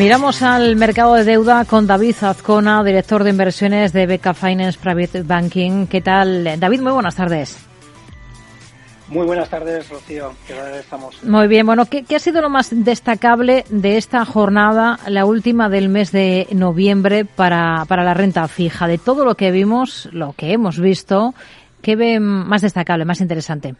Miramos al mercado de deuda con David Azcona, director de inversiones de Beca Finance Private Banking. ¿Qué tal? David, muy buenas tardes. Muy buenas tardes, Rocío. ¿Qué tal estamos? Muy bien. Bueno, ¿qué, ¿qué, ha sido lo más destacable de esta jornada, la última del mes de noviembre para, para la renta fija? De todo lo que vimos, lo que hemos visto, ¿qué ve más destacable, más interesante?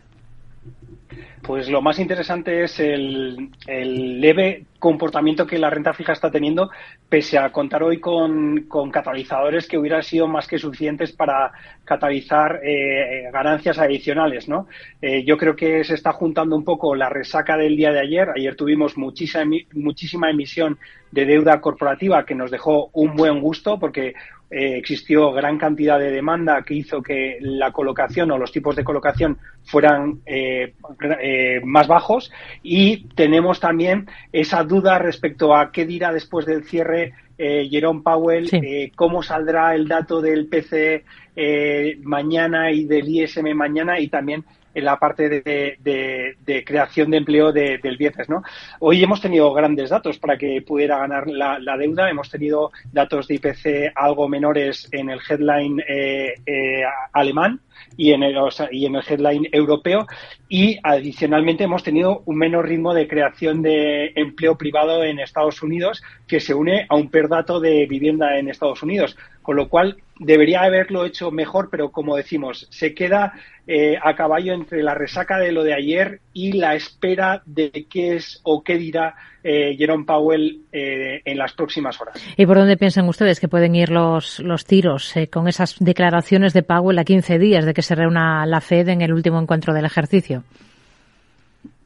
Pues lo más interesante es el, el, leve comportamiento que la renta fija está teniendo, pese a contar hoy con, con catalizadores que hubieran sido más que suficientes para catalizar eh, ganancias adicionales. ¿no? Eh, yo creo que se está juntando un poco la resaca del día de ayer. Ayer tuvimos muchísima, muchísima emisión de deuda corporativa que nos dejó un buen gusto porque eh, existió gran cantidad de demanda que hizo que la colocación o los tipos de colocación fueran eh, eh, más bajos y tenemos también esa duda respecto a qué dirá después del cierre eh, Jerome Powell, sí. eh, cómo saldrá el dato del PCE eh, mañana y del ISM mañana y también en la parte de, de, creación de empleo de, del viernes. ¿no? Hoy hemos tenido grandes datos para que pudiera ganar la, la deuda. Hemos tenido datos de IPC algo menores en el headline eh, eh, alemán y en, el, o sea, y en el headline europeo y adicionalmente hemos tenido un menor ritmo de creación de empleo privado en Estados Unidos que se une a un perdato de vivienda en Estados Unidos, con lo cual debería haberlo hecho mejor, pero como decimos, se queda eh, a caballo entre la resaca de lo de ayer y la espera de qué es o qué dirá eh, Jerome Powell eh, en las próximas horas. ¿Y por dónde piensan ustedes que pueden ir los, los tiros eh, con esas declaraciones de Powell a 15 días de que se reúna la Fed en el último encuentro del ejercicio?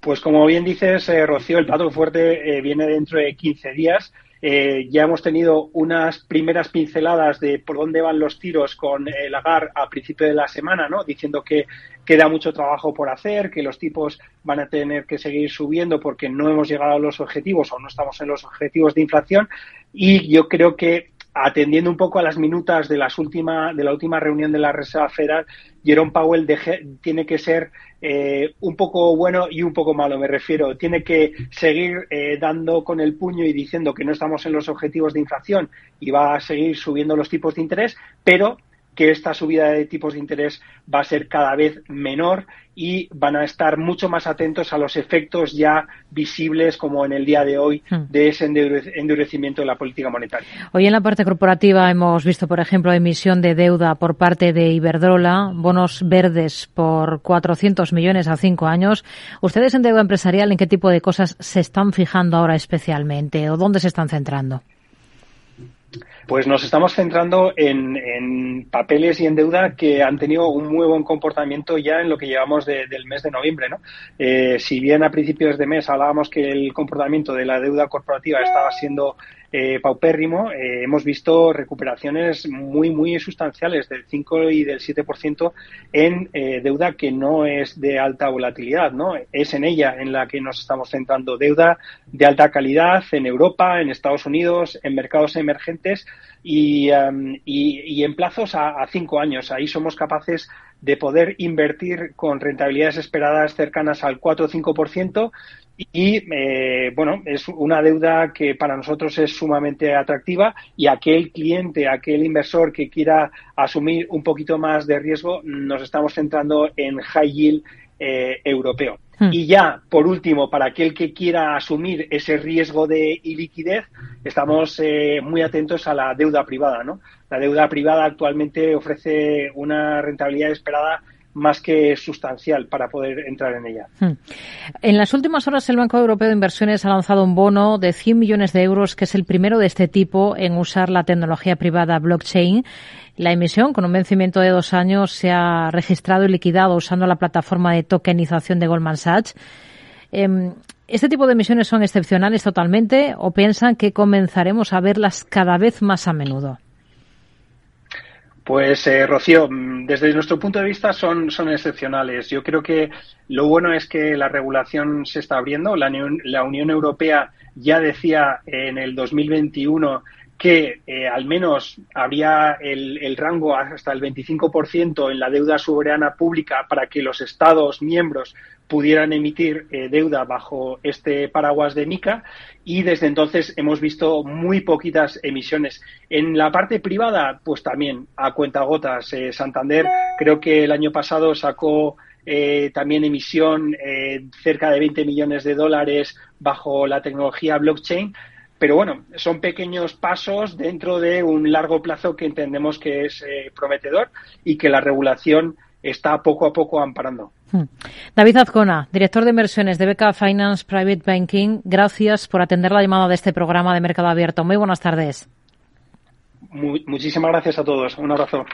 Pues como bien dices, eh, Rocío, el plato fuerte viene dentro de 15 días. Eh, ya hemos tenido unas primeras pinceladas de por dónde van los tiros con el Lagar a principio de la semana, ¿no? Diciendo que queda mucho trabajo por hacer, que los tipos van a tener que seguir subiendo porque no hemos llegado a los objetivos o no estamos en los objetivos de inflación. Y yo creo que atendiendo un poco a las minutas de las última, de la última reunión de la Reserva Federal, Jerome Powell deje, tiene que ser eh, un poco bueno y un poco malo, me refiero. Tiene que seguir eh, dando con el puño y diciendo que no estamos en los objetivos de inflación y va a seguir subiendo los tipos de interés, pero que esta subida de tipos de interés va a ser cada vez menor y van a estar mucho más atentos a los efectos ya visibles, como en el día de hoy, de ese endurecimiento de la política monetaria. Hoy en la parte corporativa hemos visto, por ejemplo, emisión de deuda por parte de Iberdrola, bonos verdes por 400 millones a cinco años. ¿Ustedes en deuda empresarial en qué tipo de cosas se están fijando ahora especialmente o dónde se están centrando? Pues nos estamos centrando en, en, papeles y en deuda que han tenido un muy buen comportamiento ya en lo que llevamos de, del mes de noviembre. ¿no? Eh, si bien a principios de mes hablábamos que el comportamiento de la deuda corporativa estaba siendo eh, paupérrimo, eh, hemos visto recuperaciones muy, muy sustanciales del 5 y del 7% en eh, deuda que no es de alta volatilidad, ¿no? Es en ella en la que nos estamos centrando. Deuda de alta calidad en Europa, en Estados Unidos, en mercados emergentes y, um, y, en plazos a, a cinco años. Ahí somos capaces de poder invertir con rentabilidades esperadas cercanas al 4 o 5% y eh, bueno, es una deuda que para nosotros es sumamente atractiva y aquel cliente, aquel inversor que quiera asumir un poquito más de riesgo, nos estamos centrando en high yield eh, europeo. Hmm. Y ya, por último, para aquel que quiera asumir ese riesgo de iliquidez, estamos eh, muy atentos a la deuda privada, ¿no? La deuda privada actualmente ofrece una rentabilidad esperada más que sustancial para poder entrar en ella. Hmm. En las últimas horas el Banco Europeo de Inversiones ha lanzado un bono de 100 millones de euros, que es el primero de este tipo en usar la tecnología privada blockchain. La emisión, con un vencimiento de dos años, se ha registrado y liquidado usando la plataforma de tokenización de Goldman Sachs. ¿Este tipo de emisiones son excepcionales totalmente o piensan que comenzaremos a verlas cada vez más a menudo? Pues, eh, Rocío, mm, desde nuestro punto de vista son, son excepcionales. Yo creo que lo bueno es que la regulación se está abriendo. La la Unión Europea ya decía en el 2021 que eh, al menos habría el, rango hasta el 25% en la deuda soberana pública para que los Estados miembros pudieran emitir eh, deuda bajo este paraguas de MICA y desde entonces hemos visto muy poquitas emisiones. En la parte privada, pues también a cuentagotas. Eh, Santander creo que el año pasado sacó eh, también emisión cerca de 20 millones de dólares bajo la tecnología blockchain. Pero bueno, son pequeños pasos dentro de un largo plazo que entendemos que es eh, prometedor y que la regulación está poco a poco amparando. Hmm. David Azcona, director de inversiones de Beca Finance Private Banking, gracias por atender la llamada de este programa de Mercado Abierto. Muy buenas tardes. Muy, muchísimas gracias a todos. Un abrazo.